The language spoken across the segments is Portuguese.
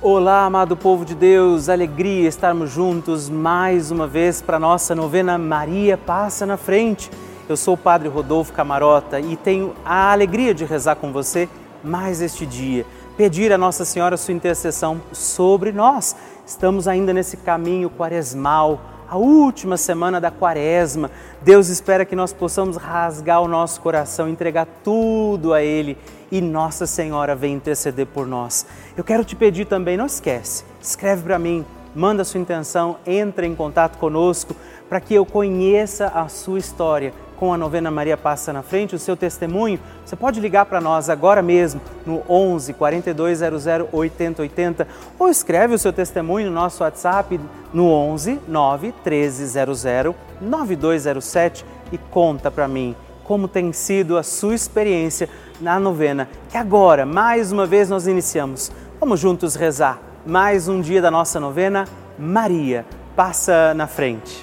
Olá, amado povo de Deus, alegria estarmos juntos mais uma vez para nossa novena Maria Passa na Frente. Eu sou o Padre Rodolfo Camarota e tenho a alegria de rezar com você mais este dia, pedir a Nossa Senhora sua intercessão sobre nós. Estamos ainda nesse caminho quaresmal, a última semana da quaresma. Deus espera que nós possamos rasgar o nosso coração, entregar tudo a Ele e Nossa Senhora vem interceder por nós. Eu quero te pedir também, não esquece, escreve para mim, manda sua intenção, entra em contato conosco para que eu conheça a sua história com a novena Maria Passa na Frente, o seu testemunho. Você pode ligar para nós agora mesmo no 11 4200 8080 ou escreve o seu testemunho no nosso WhatsApp no 11 9 1300 9207 e conta para mim como tem sido a sua experiência na novena, que agora, mais uma vez, nós iniciamos. Vamos juntos rezar mais um dia da nossa novena. Maria, passa na frente.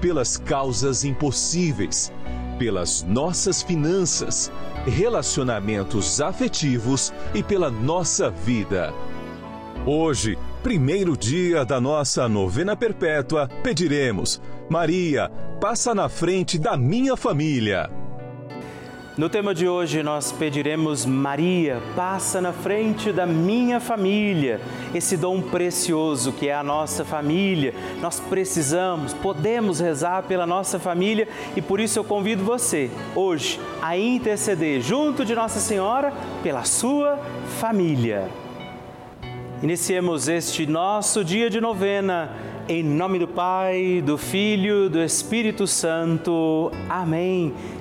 pelas causas impossíveis, pelas nossas finanças, relacionamentos afetivos e pela nossa vida. Hoje, primeiro dia da nossa novena perpétua, pediremos: Maria, passa na frente da minha família. No tema de hoje, nós pediremos: Maria, passa na frente da minha família, esse dom precioso que é a nossa família. Nós precisamos, podemos rezar pela nossa família e por isso eu convido você, hoje, a interceder junto de Nossa Senhora pela sua família. Iniciemos este nosso dia de novena. Em nome do Pai, do Filho, do Espírito Santo. Amém.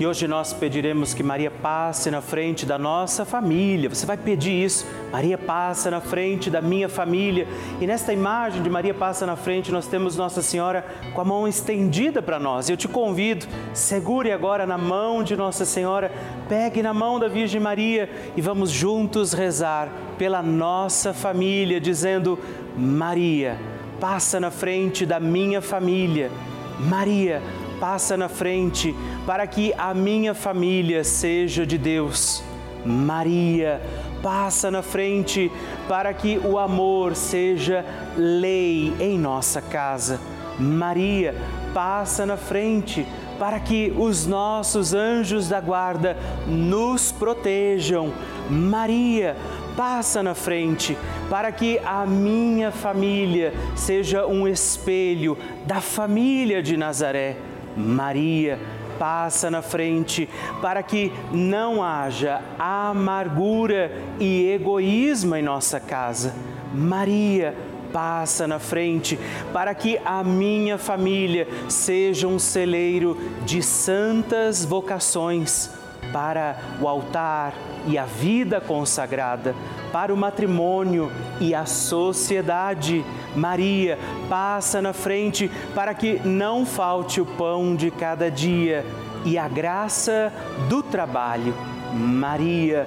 E hoje nós pediremos que Maria passe na frente da nossa família. Você vai pedir isso. Maria passa na frente da minha família. E nesta imagem de Maria passa na frente, nós temos Nossa Senhora com a mão estendida para nós. Eu te convido, segure agora na mão de Nossa Senhora, pegue na mão da Virgem Maria e vamos juntos rezar pela nossa família, dizendo: Maria, passa na frente da minha família. Maria, passa na frente para que a minha família seja de Deus. Maria, passa na frente para que o amor seja lei em nossa casa. Maria, passa na frente para que os nossos anjos da guarda nos protejam. Maria, passa na frente para que a minha família seja um espelho da família de Nazaré. Maria, passa na frente para que não haja amargura e egoísmo em nossa casa. Maria, passa na frente, para que a minha família seja um celeiro de santas vocações para o altar e a vida consagrada, para o matrimônio e a sociedade. Maria passa na frente para que não falte o pão de cada dia e a graça do trabalho. Maria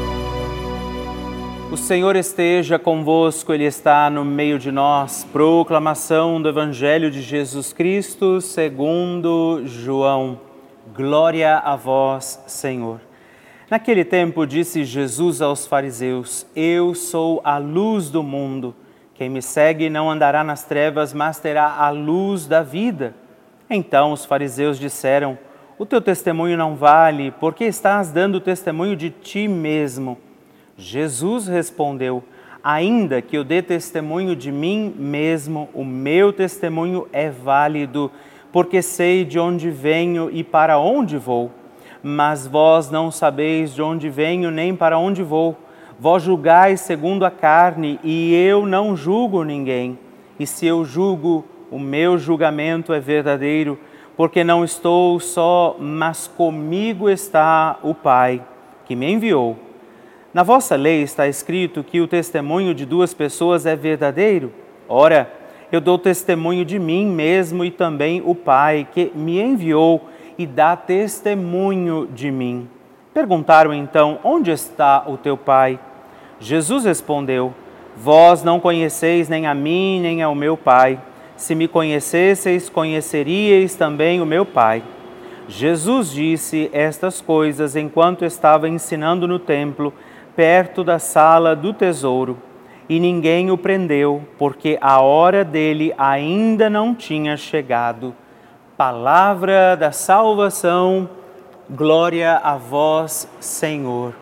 O Senhor esteja convosco, Ele está no meio de nós. Proclamação do Evangelho de Jesus Cristo segundo João. Glória a vós, Senhor. Naquele tempo disse Jesus aos fariseus: Eu sou a luz do mundo. Quem me segue não andará nas trevas, mas terá a luz da vida. Então os fariseus disseram: O teu testemunho não vale, porque estás dando testemunho de ti mesmo. Jesus respondeu: Ainda que eu dê testemunho de mim mesmo, o meu testemunho é válido, porque sei de onde venho e para onde vou. Mas vós não sabeis de onde venho nem para onde vou. Vós julgais segundo a carne, e eu não julgo ninguém. E se eu julgo, o meu julgamento é verdadeiro, porque não estou só, mas comigo está o Pai, que me enviou. Na vossa lei está escrito que o testemunho de duas pessoas é verdadeiro? Ora, eu dou testemunho de mim mesmo e também o Pai que me enviou e dá testemunho de mim. Perguntaram então: Onde está o teu Pai? Jesus respondeu: Vós não conheceis nem a mim nem ao meu Pai. Se me conhecesseis, conheceríeis também o meu Pai. Jesus disse estas coisas enquanto estava ensinando no templo, perto da sala do tesouro, e ninguém o prendeu, porque a hora dele ainda não tinha chegado. Palavra da salvação, glória a vós, Senhor.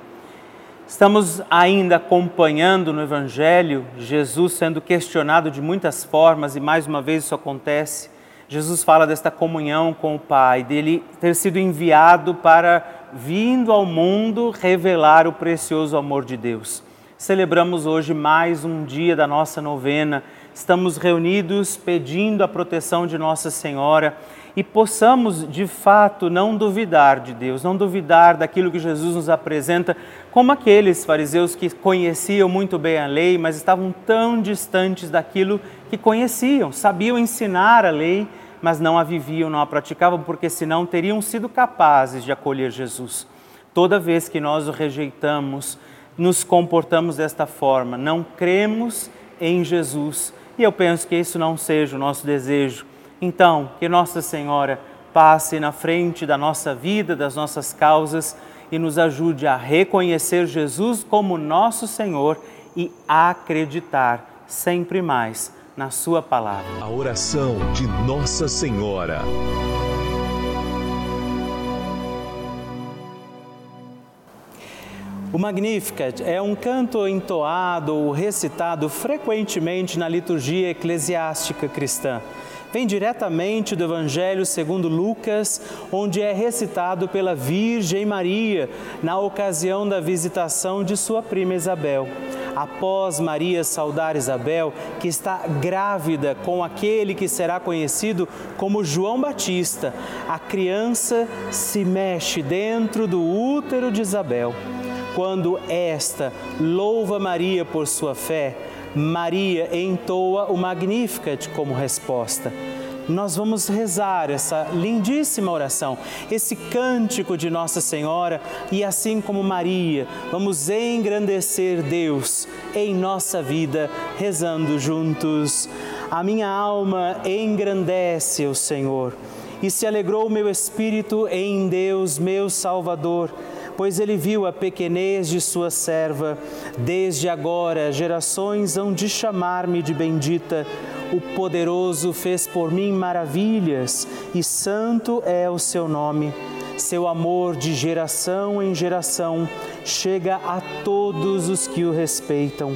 Estamos ainda acompanhando no Evangelho Jesus sendo questionado de muitas formas e mais uma vez isso acontece. Jesus fala desta comunhão com o Pai, dele ter sido enviado para, vindo ao mundo, revelar o precioso amor de Deus. Celebramos hoje mais um dia da nossa novena. Estamos reunidos pedindo a proteção de Nossa Senhora e possamos de fato não duvidar de Deus, não duvidar daquilo que Jesus nos apresenta, como aqueles fariseus que conheciam muito bem a lei, mas estavam tão distantes daquilo que conheciam, sabiam ensinar a lei, mas não a viviam, não a praticavam, porque senão teriam sido capazes de acolher Jesus. Toda vez que nós o rejeitamos, nos comportamos desta forma, não cremos em Jesus. E eu penso que isso não seja o nosso desejo então, que Nossa Senhora passe na frente da nossa vida, das nossas causas e nos ajude a reconhecer Jesus como nosso Senhor e acreditar sempre mais na Sua palavra. A oração de Nossa Senhora. O Magnificat é um canto entoado ou recitado frequentemente na liturgia eclesiástica cristã vem diretamente do Evangelho segundo Lucas, onde é recitado pela Virgem Maria na ocasião da visitação de sua prima Isabel. Após Maria saudar Isabel, que está grávida com aquele que será conhecido como João Batista, a criança se mexe dentro do útero de Isabel. Quando esta louva Maria por sua fé, Maria entoa o Magnificat como resposta. Nós vamos rezar essa lindíssima oração, esse cântico de Nossa Senhora e assim como Maria, vamos engrandecer Deus em nossa vida, rezando juntos. A minha alma engrandece o Senhor e se alegrou o meu espírito em Deus, meu Salvador pois ele viu a pequenez de sua serva. Desde agora, gerações hão de chamar-me de bendita. O poderoso fez por mim maravilhas, e santo é o seu nome. Seu amor de geração em geração chega a todos os que o respeitam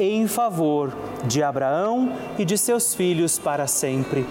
em favor de Abraão e de seus filhos para sempre.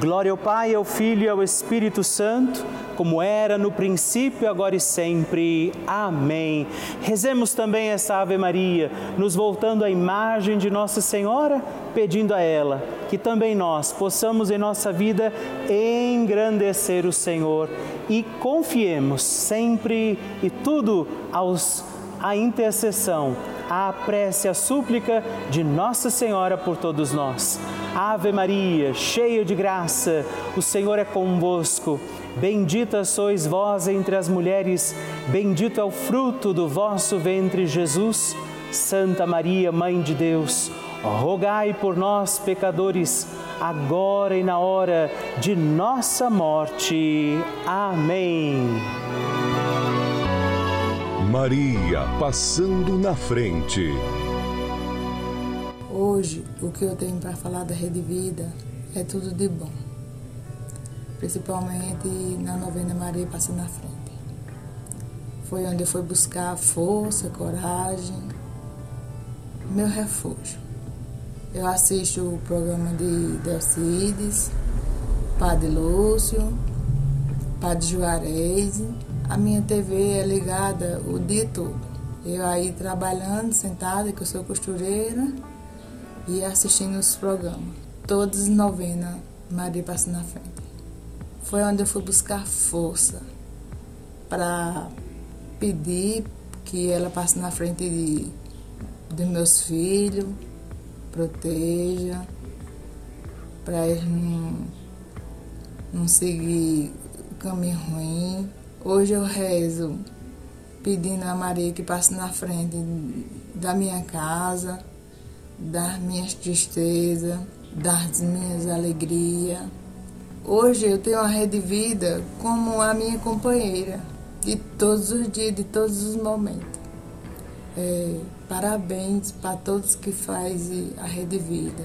Glória ao Pai, ao Filho e ao Espírito Santo, como era no princípio, agora e sempre. Amém. Rezemos também essa Ave Maria, nos voltando à imagem de Nossa Senhora, pedindo a ela que também nós possamos em nossa vida engrandecer o Senhor e confiemos sempre e tudo aos a intercessão a prece, a súplica de Nossa Senhora por todos nós. Ave Maria, cheia de graça, o Senhor é convosco. Bendita sois vós entre as mulheres, bendito é o fruto do vosso ventre, Jesus. Santa Maria, Mãe de Deus, rogai por nós, pecadores, agora e na hora de nossa morte. Amém. Maria passando na frente. Hoje, o que eu tenho para falar da Rede Vida é tudo de bom. Principalmente na novena Maria passando na frente. Foi onde eu fui buscar força, coragem, meu refúgio. Eu assisto o programa de Delcides, Padre Lúcio, Padre Juarez a minha TV é ligada o dia todo. Eu aí trabalhando, sentada, que eu sou costureira, e assistindo os programas. Todos novena, Maria passa na frente. foi onde eu fui buscar força para pedir que ela passe na frente de, dos meus filhos, proteja, para eles não, não seguir caminho ruim. Hoje eu rezo pedindo a Maria que passe na frente da minha casa, das minhas tristezas, das minhas alegrias. Hoje eu tenho a Rede Vida como a minha companheira de todos os dias, de todos os momentos. É, parabéns para todos que fazem a Rede Vida.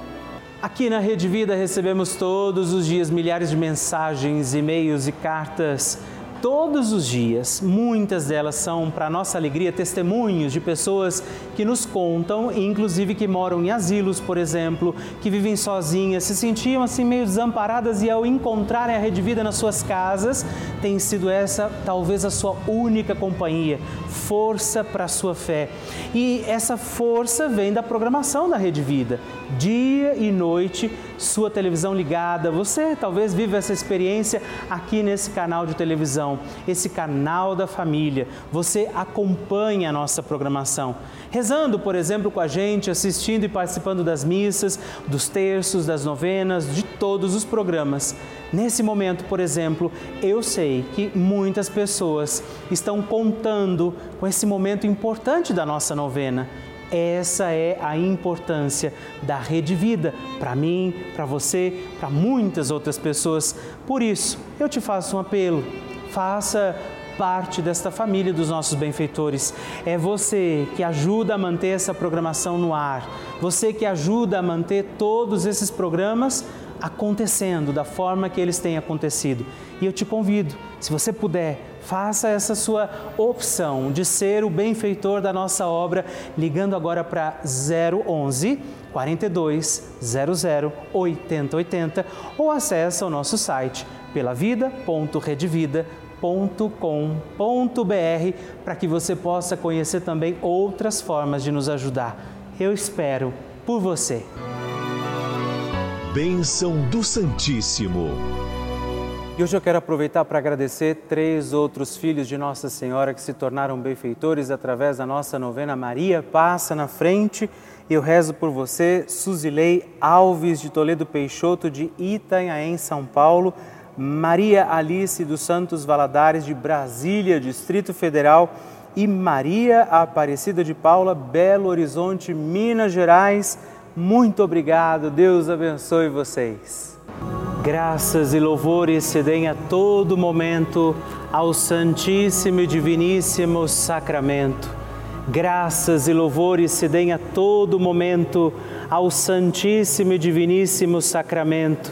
Aqui na Rede Vida recebemos todos os dias milhares de mensagens, e-mails e cartas todos os dias. Muitas delas são, para nossa alegria, testemunhos de pessoas que nos contam, inclusive que moram em asilos, por exemplo, que vivem sozinhas, se sentiam assim meio desamparadas e ao encontrarem a Rede Vida nas suas casas, tem sido essa talvez a sua única companhia, força para a sua fé. E essa força vem da programação da Rede Vida. Dia e noite, sua televisão ligada. Você talvez vive essa experiência aqui nesse canal de televisão, esse canal da família. Você acompanha a nossa programação. Rezando, por exemplo, com a gente, assistindo e participando das missas, dos terços, das novenas, de todos os programas. Nesse momento, por exemplo, eu sei que muitas pessoas estão contando com esse momento importante da nossa novena essa é a importância da Rede Vida para mim, para você, para muitas outras pessoas. Por isso, eu te faço um apelo. Faça parte desta família dos nossos benfeitores. É você que ajuda a manter essa programação no ar. Você que ajuda a manter todos esses programas acontecendo da forma que eles têm acontecido. E eu te convido, se você puder, faça essa sua opção de ser o benfeitor da nossa obra, ligando agora para 011 42 00 8080 ou acesse o nosso site pelavida.redvida.com.br para que você possa conhecer também outras formas de nos ajudar. Eu espero por você. Bênção do Santíssimo. E hoje eu quero aproveitar para agradecer três outros filhos de Nossa Senhora que se tornaram benfeitores através da nossa novena Maria Passa na Frente. Eu rezo por você, Suzilei Alves de Toledo Peixoto de Itanhaém, São Paulo, Maria Alice dos Santos Valadares de Brasília, Distrito Federal e Maria Aparecida de Paula, Belo Horizonte, Minas Gerais muito obrigado, Deus abençoe vocês. Graças e louvores se deem a todo momento ao Santíssimo e Diviníssimo Sacramento. Graças e louvores se deem a todo momento ao Santíssimo e Diviníssimo Sacramento.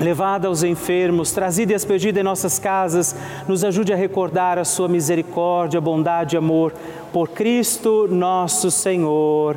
levada aos enfermos, trazida e expedida em nossas casas, nos ajude a recordar a sua misericórdia, bondade e amor. Por Cristo nosso Senhor.